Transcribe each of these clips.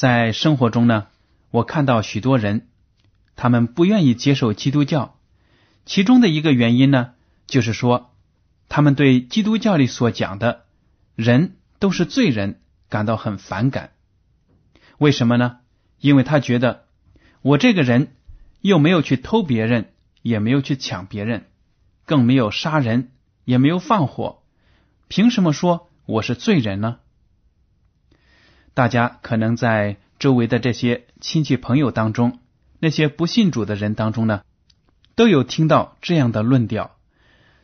在生活中呢，我看到许多人，他们不愿意接受基督教，其中的一个原因呢，就是说他们对基督教里所讲的人都是罪人感到很反感。为什么呢？因为他觉得我这个人又没有去偷别人，也没有去抢别人，更没有杀人。也没有放火，凭什么说我是罪人呢？大家可能在周围的这些亲戚朋友当中，那些不信主的人当中呢，都有听到这样的论调。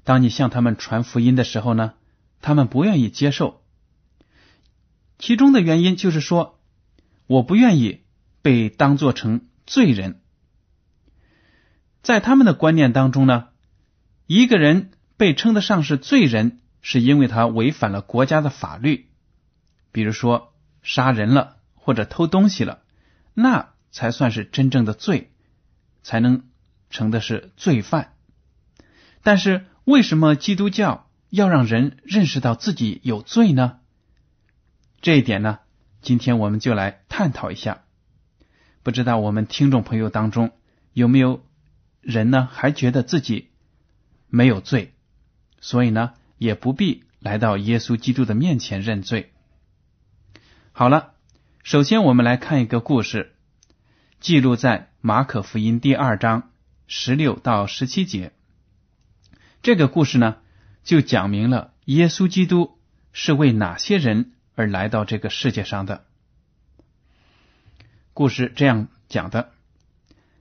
当你向他们传福音的时候呢，他们不愿意接受。其中的原因就是说，我不愿意被当做成罪人。在他们的观念当中呢，一个人。被称得上是罪人，是因为他违反了国家的法律，比如说杀人了或者偷东西了，那才算是真正的罪，才能成的是罪犯。但是为什么基督教要让人认识到自己有罪呢？这一点呢，今天我们就来探讨一下。不知道我们听众朋友当中有没有人呢，还觉得自己没有罪？所以呢，也不必来到耶稣基督的面前认罪。好了，首先我们来看一个故事，记录在马可福音第二章十六到十七节。这个故事呢，就讲明了耶稣基督是为哪些人而来到这个世界上的。故事这样讲的：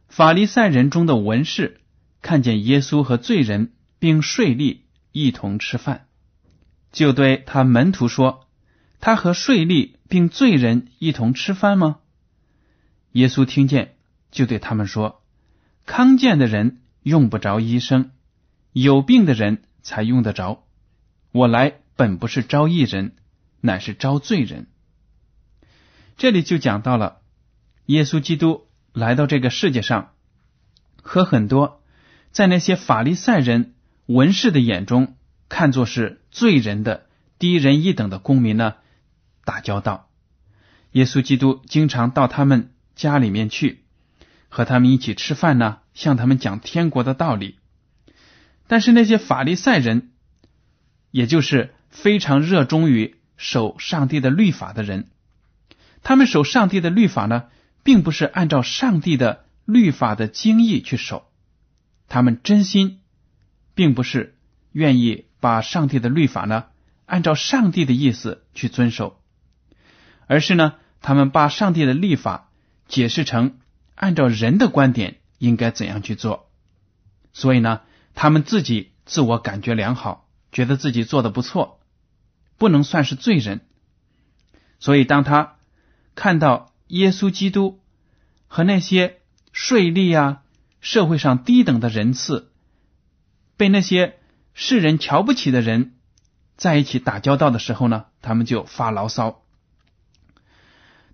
法利赛人中的文士看见耶稣和罪人并税吏。一同吃饭，就对他门徒说：“他和税吏并罪人一同吃饭吗？”耶稣听见，就对他们说：“康健的人用不着医生，有病的人才用得着。我来本不是招义人，乃是招罪人。”这里就讲到了耶稣基督来到这个世界上，和很多在那些法利赛人。文士的眼中看作是罪人的低人一等的公民呢，打交道。耶稣基督经常到他们家里面去，和他们一起吃饭呢，向他们讲天国的道理。但是那些法利赛人，也就是非常热衷于守上帝的律法的人，他们守上帝的律法呢，并不是按照上帝的律法的经义去守，他们真心。并不是愿意把上帝的律法呢按照上帝的意思去遵守，而是呢他们把上帝的立法解释成按照人的观点应该怎样去做，所以呢他们自己自我感觉良好，觉得自己做的不错，不能算是罪人。所以当他看到耶稣基督和那些税吏啊社会上低等的人次。被那些世人瞧不起的人在一起打交道的时候呢，他们就发牢骚。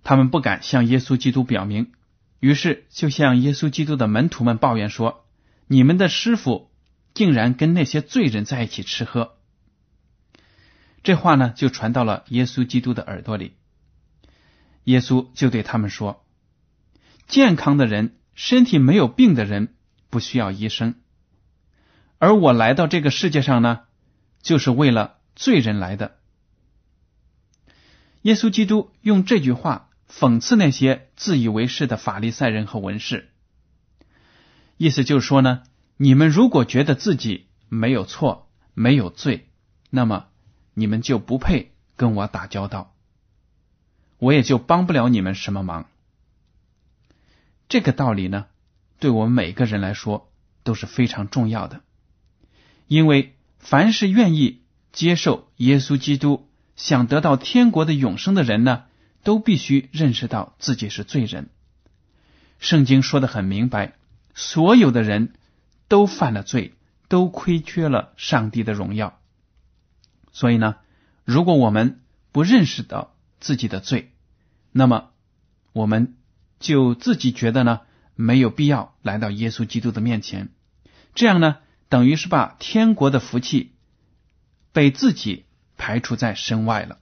他们不敢向耶稣基督表明，于是就向耶稣基督的门徒们抱怨说：“你们的师傅竟然跟那些罪人在一起吃喝。”这话呢，就传到了耶稣基督的耳朵里。耶稣就对他们说：“健康的人，身体没有病的人，不需要医生。而我来到这个世界上呢，就是为了罪人来的。”耶稣基督用这句话讽刺那些自以为是的法利赛人和文士，意思就是说呢，你们如果觉得自己没有错、没有罪，那么。你们就不配跟我打交道，我也就帮不了你们什么忙。这个道理呢，对我们每个人来说都是非常重要的，因为凡是愿意接受耶稣基督、想得到天国的永生的人呢，都必须认识到自己是罪人。圣经说的很明白，所有的人都犯了罪，都亏缺了上帝的荣耀。所以呢，如果我们不认识到自己的罪，那么我们就自己觉得呢没有必要来到耶稣基督的面前，这样呢等于是把天国的福气被自己排除在身外了。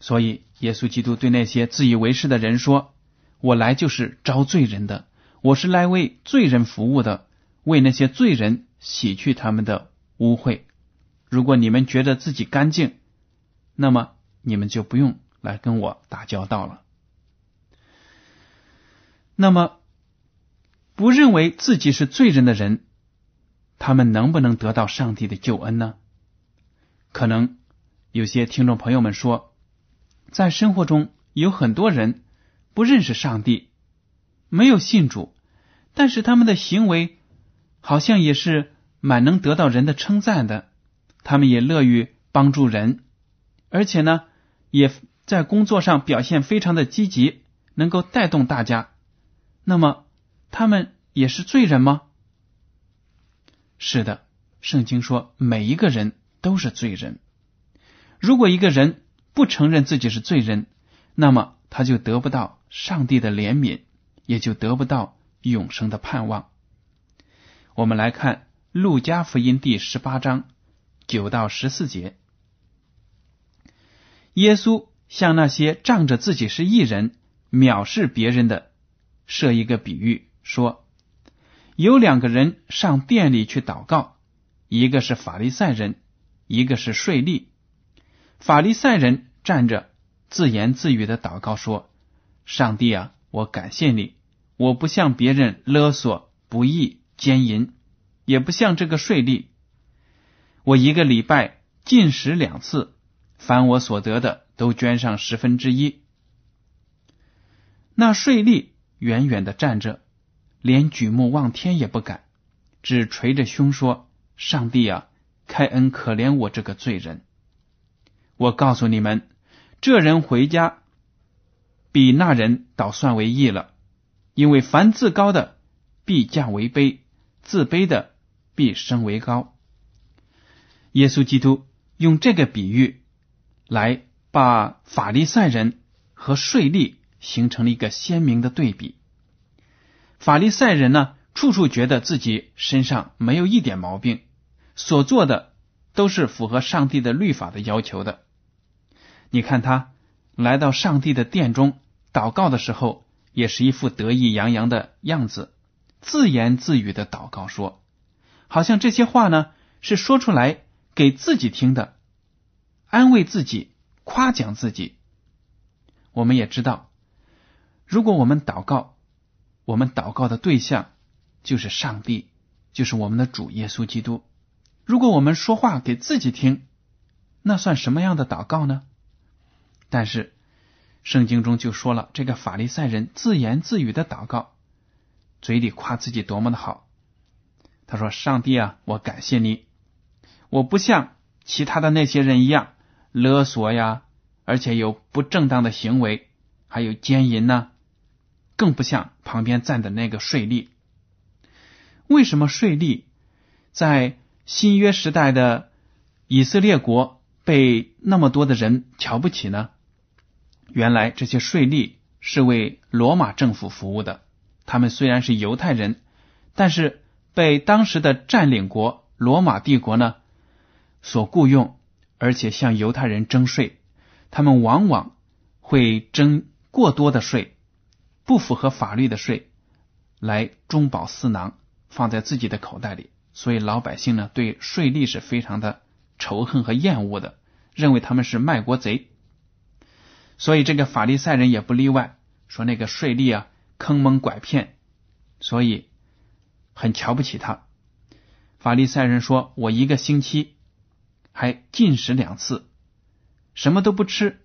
所以耶稣基督对那些自以为是的人说：“我来就是招罪人的，我是来为罪人服务的，为那些罪人洗去他们的污秽。”如果你们觉得自己干净，那么你们就不用来跟我打交道了。那么，不认为自己是罪人的人，他们能不能得到上帝的救恩呢？可能有些听众朋友们说，在生活中有很多人不认识上帝，没有信主，但是他们的行为好像也是蛮能得到人的称赞的。他们也乐于帮助人，而且呢，也在工作上表现非常的积极，能够带动大家。那么，他们也是罪人吗？是的，圣经说每一个人都是罪人。如果一个人不承认自己是罪人，那么他就得不到上帝的怜悯，也就得不到永生的盼望。我们来看《路加福音》第十八章。九到十四节，耶稣向那些仗着自己是异人、藐视别人的设一个比喻，说：有两个人上店里去祷告，一个是法利赛人，一个是税吏。法利赛人站着自言自语的祷告说：“上帝啊，我感谢你，我不向别人勒索、不义、奸淫，也不像这个税吏。”我一个礼拜进食两次，凡我所得的都捐上十分之一。那税吏远远的站着，连举目望天也不敢，只捶着胸说：“上帝啊，开恩可怜我这个罪人！我告诉你们，这人回家比那人倒算为义了，因为凡自高的必降为卑，自卑的必升为高。”耶稣基督用这个比喻来把法利赛人和税吏形成了一个鲜明的对比。法利赛人呢，处处觉得自己身上没有一点毛病，所做的都是符合上帝的律法的要求的。你看他来到上帝的殿中祷告的时候，也是一副得意洋洋的样子，自言自语的祷告说，好像这些话呢是说出来。给自己听的，安慰自己，夸奖自己。我们也知道，如果我们祷告，我们祷告的对象就是上帝，就是我们的主耶稣基督。如果我们说话给自己听，那算什么样的祷告呢？但是圣经中就说了，这个法利赛人自言自语的祷告，嘴里夸自己多么的好。他说：“上帝啊，我感谢你。”我不像其他的那些人一样勒索呀，而且有不正当的行为，还有奸淫呢，更不像旁边站的那个税吏。为什么税吏在新约时代的以色列国被那么多的人瞧不起呢？原来这些税吏是为罗马政府服务的。他们虽然是犹太人，但是被当时的占领国罗马帝国呢所雇佣，而且向犹太人征税。他们往往会征过多的税，不符合法律的税，来中饱私囊，放在自己的口袋里。所以老百姓呢对税吏是非常的仇恨和厌恶的，认为他们是卖国贼。所以这个法利赛人也不例外，说那个税吏啊坑蒙拐骗，所以很瞧不起他。法利赛人说：“我一个星期还禁食两次，什么都不吃，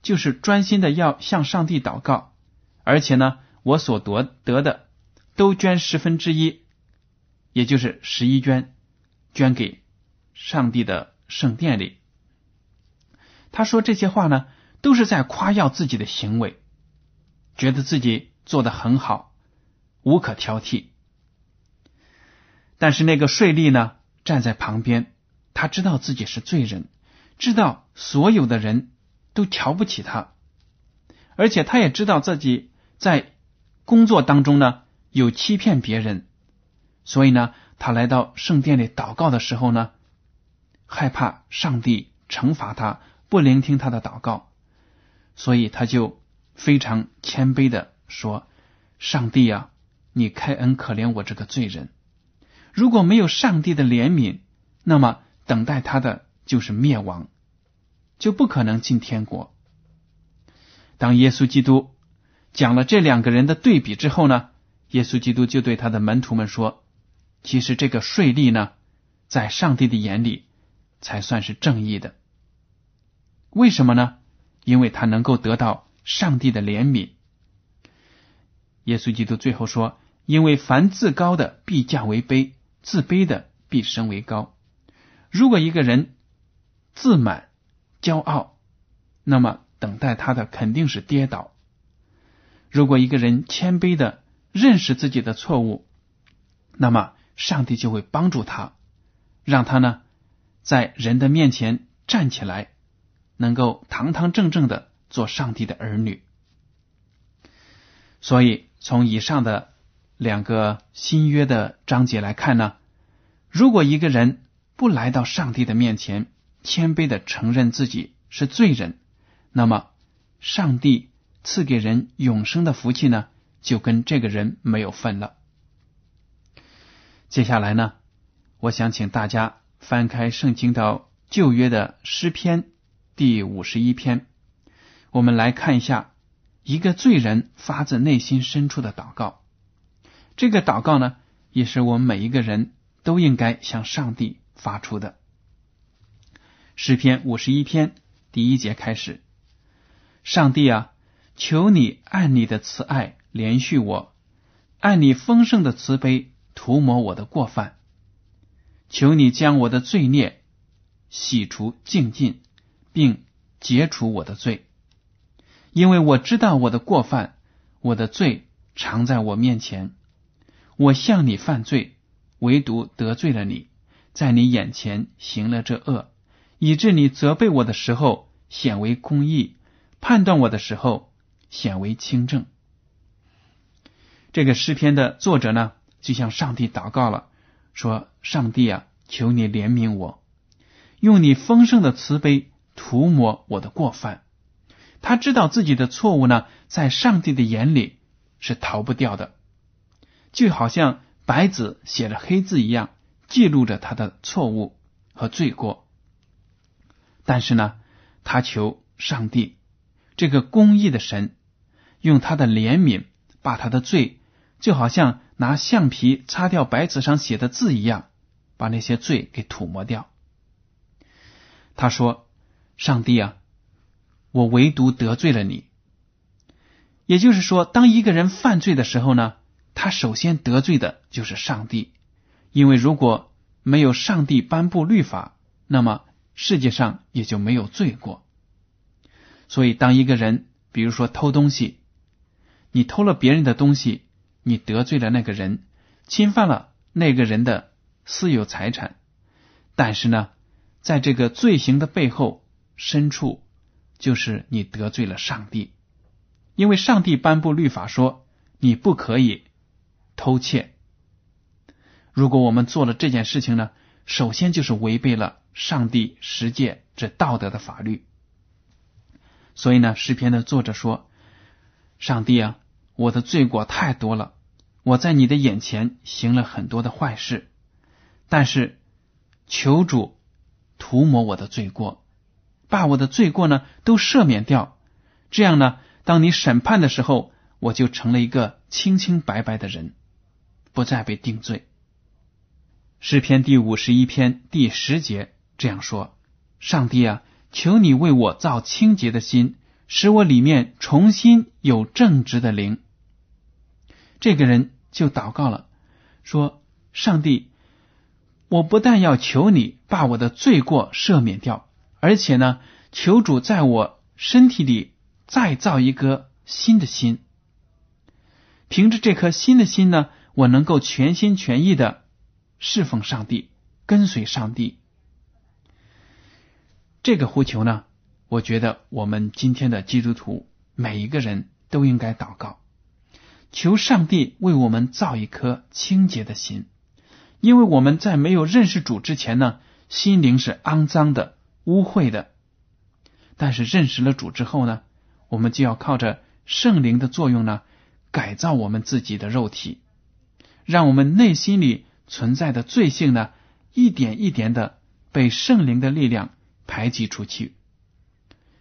就是专心的要向上帝祷告，而且呢，我所得得的都捐十分之一，也就是十一捐，捐给上帝的圣殿里。”他说这些话呢。都是在夸耀自己的行为，觉得自己做的很好，无可挑剔。但是那个税吏呢，站在旁边，他知道自己是罪人，知道所有的人都瞧不起他，而且他也知道自己在工作当中呢有欺骗别人，所以呢，他来到圣殿里祷告的时候呢，害怕上帝惩罚他，不聆听他的祷告。所以他就非常谦卑的说：“上帝啊，你开恩可怜我这个罪人。如果没有上帝的怜悯，那么等待他的就是灭亡，就不可能进天国。”当耶稣基督讲了这两个人的对比之后呢，耶稣基督就对他的门徒们说：“其实这个税吏呢，在上帝的眼里才算是正义的。为什么呢？”因为他能够得到上帝的怜悯，耶稣基督最后说：“因为凡自高的必降为卑，自卑的必升为高。如果一个人自满、骄傲，那么等待他的肯定是跌倒；如果一个人谦卑的认识自己的错误，那么上帝就会帮助他，让他呢在人的面前站起来。”能够堂堂正正的做上帝的儿女，所以从以上的两个新约的章节来看呢，如果一个人不来到上帝的面前，谦卑的承认自己是罪人，那么上帝赐给人永生的福气呢，就跟这个人没有份了。接下来呢，我想请大家翻开圣经到旧约的诗篇。第五十一篇，我们来看一下一个罪人发自内心深处的祷告。这个祷告呢，也是我们每一个人都应该向上帝发出的。诗篇五十一篇第一节开始：上帝啊，求你按你的慈爱连续我，按你丰盛的慈悲涂抹我的过犯，求你将我的罪孽洗除净尽。并解除我的罪，因为我知道我的过犯，我的罪常在我面前。我向你犯罪，唯独得罪了你，在你眼前行了这恶，以致你责备我的时候显为公义，判断我的时候显为清正。这个诗篇的作者呢，就向上帝祷告了，说：“上帝啊，求你怜悯我，用你丰盛的慈悲。”涂抹我的过犯，他知道自己的错误呢，在上帝的眼里是逃不掉的，就好像白纸写了黑字一样，记录着他的错误和罪过。但是呢，他求上帝这个公义的神，用他的怜悯，把他的罪，就好像拿橡皮擦掉白纸上写的字一样，把那些罪给涂抹掉。他说。上帝啊，我唯独得罪了你。也就是说，当一个人犯罪的时候呢，他首先得罪的就是上帝，因为如果没有上帝颁布律法，那么世界上也就没有罪过。所以，当一个人比如说偷东西，你偷了别人的东西，你得罪了那个人，侵犯了那个人的私有财产，但是呢，在这个罪行的背后。深处就是你得罪了上帝，因为上帝颁布律法说你不可以偷窃。如果我们做了这件事情呢，首先就是违背了上帝十诫这道德的法律。所以呢，诗篇的作者说：“上帝啊，我的罪过太多了，我在你的眼前行了很多的坏事，但是求主涂抹我的罪过，把我的罪过呢都赦免掉。这样呢，当你审判的时候，我就成了一个清清白白的人，不再被定罪。”诗篇第五十一篇第十节这样说：“上帝啊，求你为我造清洁的心，使我里面重新有正直的灵。”这个人就祷告了，说：“上帝，我不但要求你把我的罪过赦免掉，而且呢，求主在我身体里再造一颗新的心。凭着这颗新的心呢，我能够全心全意的。”侍奉上帝，跟随上帝，这个呼求呢，我觉得我们今天的基督徒每一个人都应该祷告，求上帝为我们造一颗清洁的心，因为我们在没有认识主之前呢，心灵是肮脏的、污秽的，但是认识了主之后呢，我们就要靠着圣灵的作用呢，改造我们自己的肉体，让我们内心里。存在的罪性呢，一点一点的被圣灵的力量排挤出去。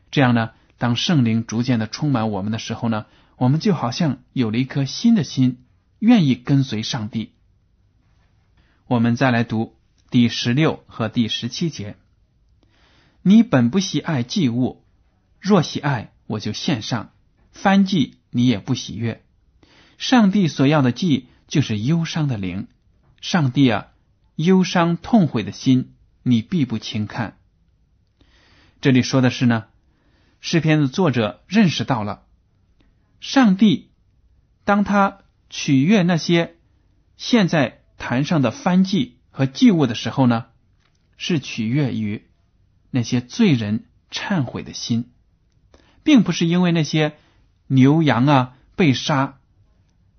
这样呢，当圣灵逐渐的充满我们的时候呢，我们就好像有了一颗新的心，愿意跟随上帝。我们再来读第十六和第十七节：你本不喜爱祭物，若喜爱，我就献上；翻祭你也不喜悦。上帝所要的祭，就是忧伤的灵。上帝啊，忧伤痛悔的心，你必不轻看。这里说的是呢，诗篇的作者认识到了，上帝当他取悦那些现在坛上的翻祭和祭物的时候呢，是取悦于那些罪人忏悔的心，并不是因为那些牛羊啊被杀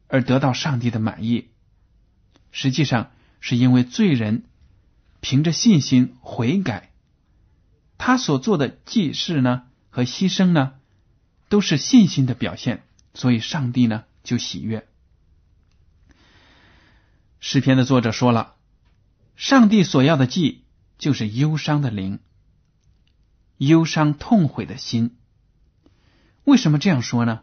而得到上帝的满意。实际上是因为罪人凭着信心悔改，他所做的祭事呢和牺牲呢，都是信心的表现，所以上帝呢就喜悦。诗篇的作者说了，上帝所要的祭就是忧伤的灵，忧伤痛悔的心。为什么这样说呢？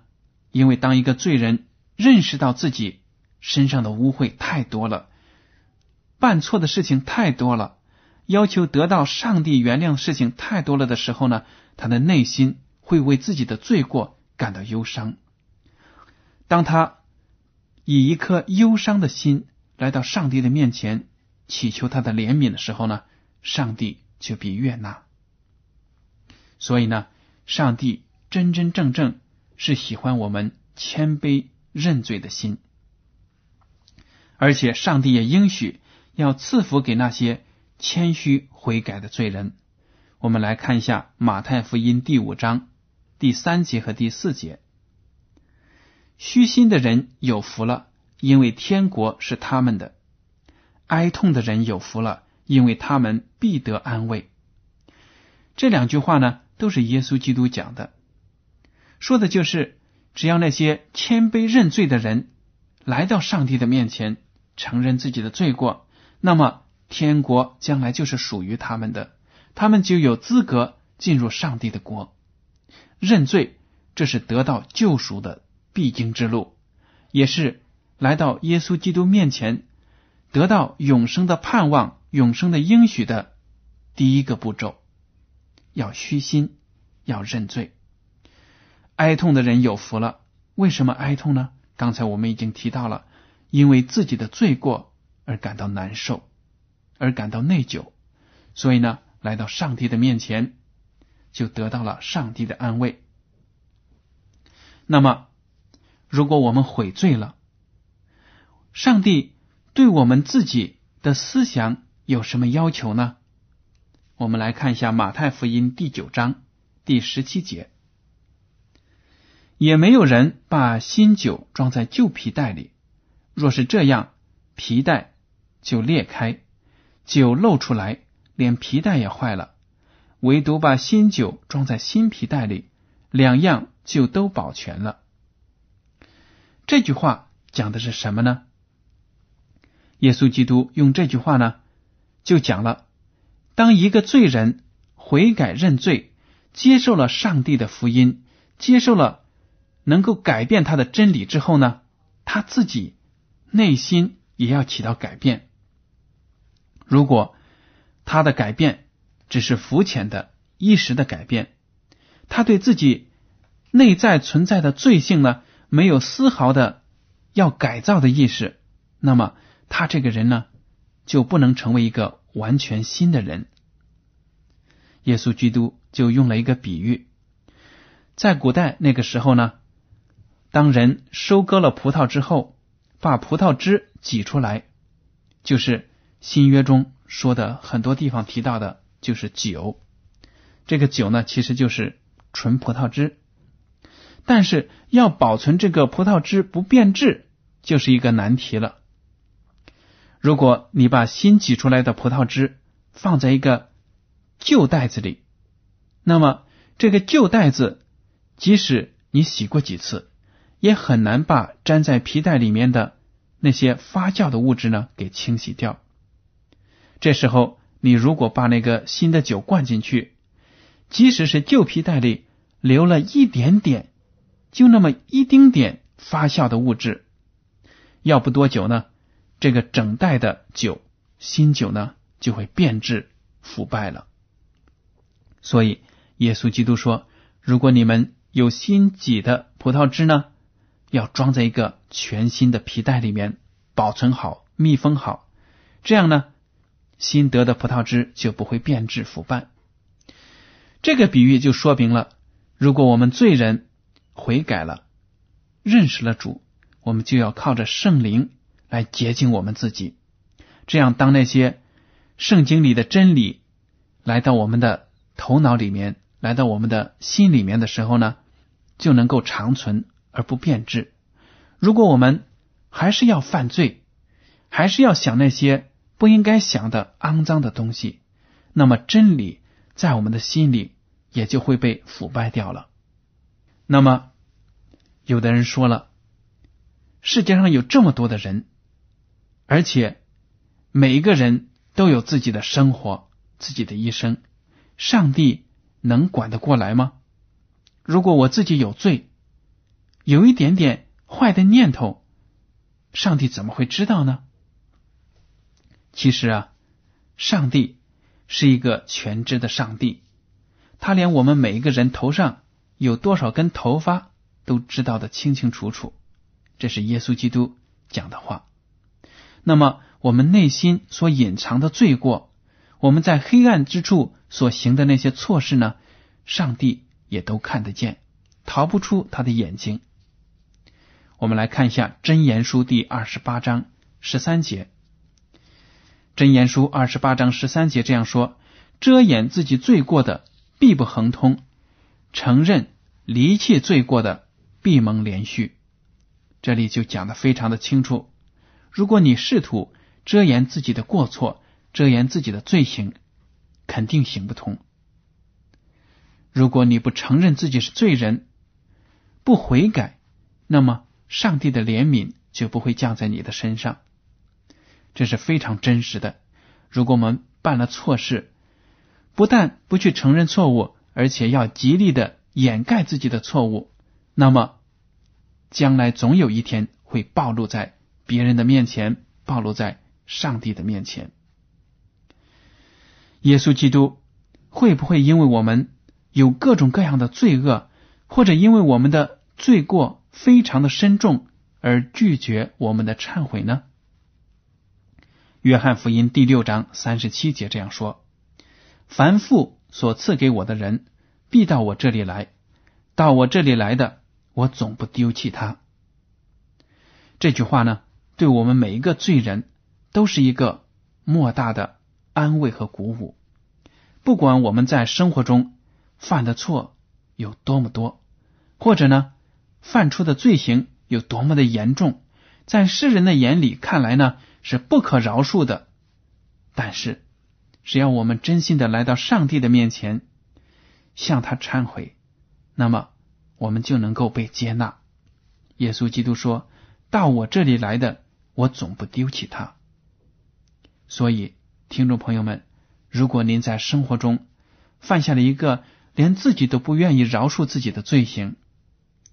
因为当一个罪人认识到自己。身上的污秽太多了，办错的事情太多了，要求得到上帝原谅的事情太多了的时候呢，他的内心会为自己的罪过感到忧伤。当他以一颗忧伤的心来到上帝的面前，祈求他的怜悯的时候呢，上帝就必悦纳。所以呢，上帝真真正正是喜欢我们谦卑认罪的心。而且，上帝也应许要赐福给那些谦虚悔改的罪人。我们来看一下马太福音第五章第三节和第四节：虚心的人有福了，因为天国是他们的；哀痛的人有福了，因为他们必得安慰。这两句话呢，都是耶稣基督讲的，说的就是只要那些谦卑认罪的人来到上帝的面前。承认自己的罪过，那么天国将来就是属于他们的，他们就有资格进入上帝的国。认罪，这是得到救赎的必经之路，也是来到耶稣基督面前得到永生的盼望、永生的应许的第一个步骤。要虚心，要认罪。哀痛的人有福了。为什么哀痛呢？刚才我们已经提到了。因为自己的罪过而感到难受，而感到内疚，所以呢，来到上帝的面前，就得到了上帝的安慰。那么，如果我们悔罪了，上帝对我们自己的思想有什么要求呢？我们来看一下马太福音第九章第十七节。也没有人把新酒装在旧皮袋里，若是这样，皮袋就裂开，酒漏出来，连皮带也坏了。唯独把新酒装在新皮袋里，两样就都保全了。这句话讲的是什么呢？耶稣基督用这句话呢，就讲了：当一个罪人悔改认罪，接受了上帝的福音，接受了。能够改变他的真理之后呢，他自己内心也要起到改变。如果他的改变只是肤浅的、一时的改变，他对自己内在存在的罪性呢，没有丝毫的要改造的意识，那么他这个人呢，就不能成为一个完全新的人。耶稣基督就用了一个比喻，在古代那个时候呢。当人收割了葡萄之后，把葡萄汁挤出来，就是新约中说的很多地方提到的，就是酒。这个酒呢，其实就是纯葡萄汁。但是要保存这个葡萄汁不变质，就是一个难题了。如果你把新挤出来的葡萄汁放在一个旧袋子里，那么这个旧袋子，即使你洗过几次，也很难把粘在皮带里面的那些发酵的物质呢给清洗掉。这时候，你如果把那个新的酒灌进去，即使是旧皮带里留了一点点，就那么一丁点发酵的物质，要不多久呢，这个整袋的酒新酒呢就会变质腐败了。所以，耶稣基督说：“如果你们有新挤的葡萄汁呢？”要装在一个全新的皮袋里面，保存好、密封好，这样呢，新得的葡萄汁就不会变质腐败。这个比喻就说明了，如果我们罪人悔改了、认识了主，我们就要靠着圣灵来洁净我们自己。这样，当那些圣经里的真理来到我们的头脑里面、来到我们的心里面的时候呢，就能够长存。而不变质。如果我们还是要犯罪，还是要想那些不应该想的肮脏的东西，那么真理在我们的心里也就会被腐败掉了。那么，有的人说了，世界上有这么多的人，而且每一个人都有自己的生活、自己的一生，上帝能管得过来吗？如果我自己有罪，有一点点坏的念头，上帝怎么会知道呢？其实啊，上帝是一个全知的上帝，他连我们每一个人头上有多少根头发都知道的清清楚楚。这是耶稣基督讲的话。那么，我们内心所隐藏的罪过，我们在黑暗之处所行的那些错事呢？上帝也都看得见，逃不出他的眼睛。我们来看一下《真言书》第二十八章十三节，《真言书》二十八章十三节这样说：“遮掩自己罪过的，必不亨通；承认离弃罪过的，必蒙连续。”这里就讲的非常的清楚。如果你试图遮掩自己的过错，遮掩自己的罪行，肯定行不通。如果你不承认自己是罪人，不悔改，那么。上帝的怜悯就不会降在你的身上，这是非常真实的。如果我们办了错事，不但不去承认错误，而且要极力的掩盖自己的错误，那么将来总有一天会暴露在别人的面前，暴露在上帝的面前。耶稣基督会不会因为我们有各种各样的罪恶，或者因为我们的罪过？非常的深重，而拒绝我们的忏悔呢？约翰福音第六章三十七节这样说：“凡父所赐给我的人，必到我这里来；到我这里来的，我总不丢弃他。”这句话呢，对我们每一个罪人都是一个莫大的安慰和鼓舞。不管我们在生活中犯的错有多么多，或者呢，犯出的罪行有多么的严重，在世人的眼里看来呢是不可饶恕的。但是，只要我们真心的来到上帝的面前，向他忏悔，那么我们就能够被接纳。耶稣基督说：“到我这里来的，我总不丢弃他。”所以，听众朋友们，如果您在生活中犯下了一个连自己都不愿意饶恕自己的罪行，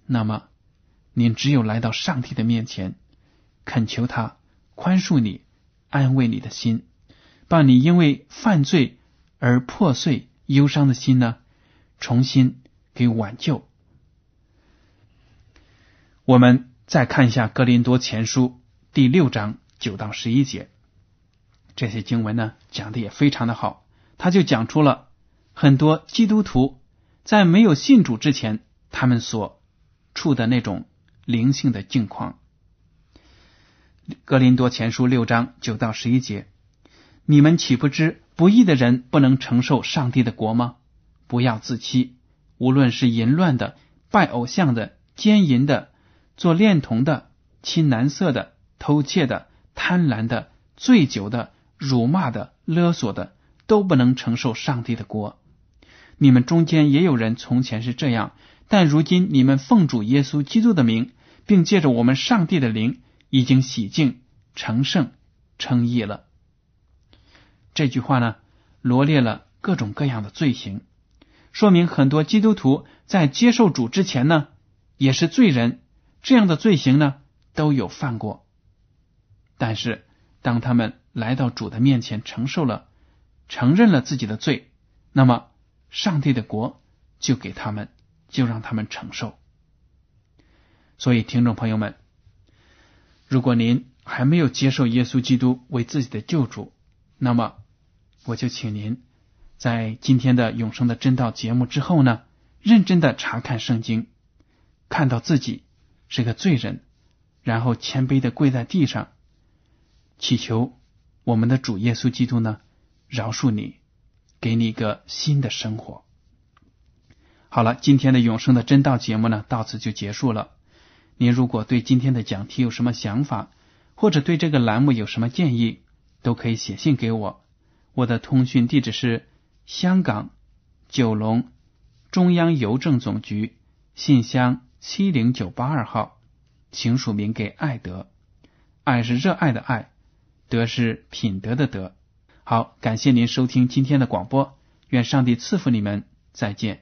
那么您只有来到上帝的面前，恳求他宽恕你，安慰你的心，把你因为犯罪而破碎、忧伤的心呢，重新给挽救。我们再看一下《格林多前书》第六章九到十一节，这些经文呢讲的也非常的好，他就讲出了很多基督徒在没有信主之前，他们所处的那种灵性的境况。《格林多前书》六章九到十一节，你们岂不知不义的人不能承受上帝的国吗？不要自欺，无论是淫乱的、拜偶像的、奸淫的。做恋童的、亲男色的、偷窃的、贪婪的、醉酒的、辱骂的、勒索的，都不能承受上帝的国。你们中间也有人从前是这样，但如今你们奉主耶稣基督的名，并借着我们上帝的灵，已经洗净、成圣、称义了。这句话呢，罗列了各种各样的罪行，说明很多基督徒在接受主之前呢，也是罪人。这样的罪行呢，都有犯过，但是当他们来到主的面前，承受了、承认了自己的罪，那么上帝的国就给他们，就让他们承受。所以，听众朋友们，如果您还没有接受耶稣基督为自己的救主，那么我就请您在今天的永生的真道节目之后呢，认真的查看圣经，看到自己。是个罪人，然后谦卑的跪在地上，祈求我们的主耶稣基督呢饶恕你，给你一个新的生活。好了，今天的永生的真道节目呢到此就结束了。您如果对今天的讲题有什么想法，或者对这个栏目有什么建议，都可以写信给我。我的通讯地址是香港九龙中央邮政总局信箱。七零九八二号，请署名给爱德。爱是热爱的爱，德是品德的德。好，感谢您收听今天的广播，愿上帝赐福你们，再见。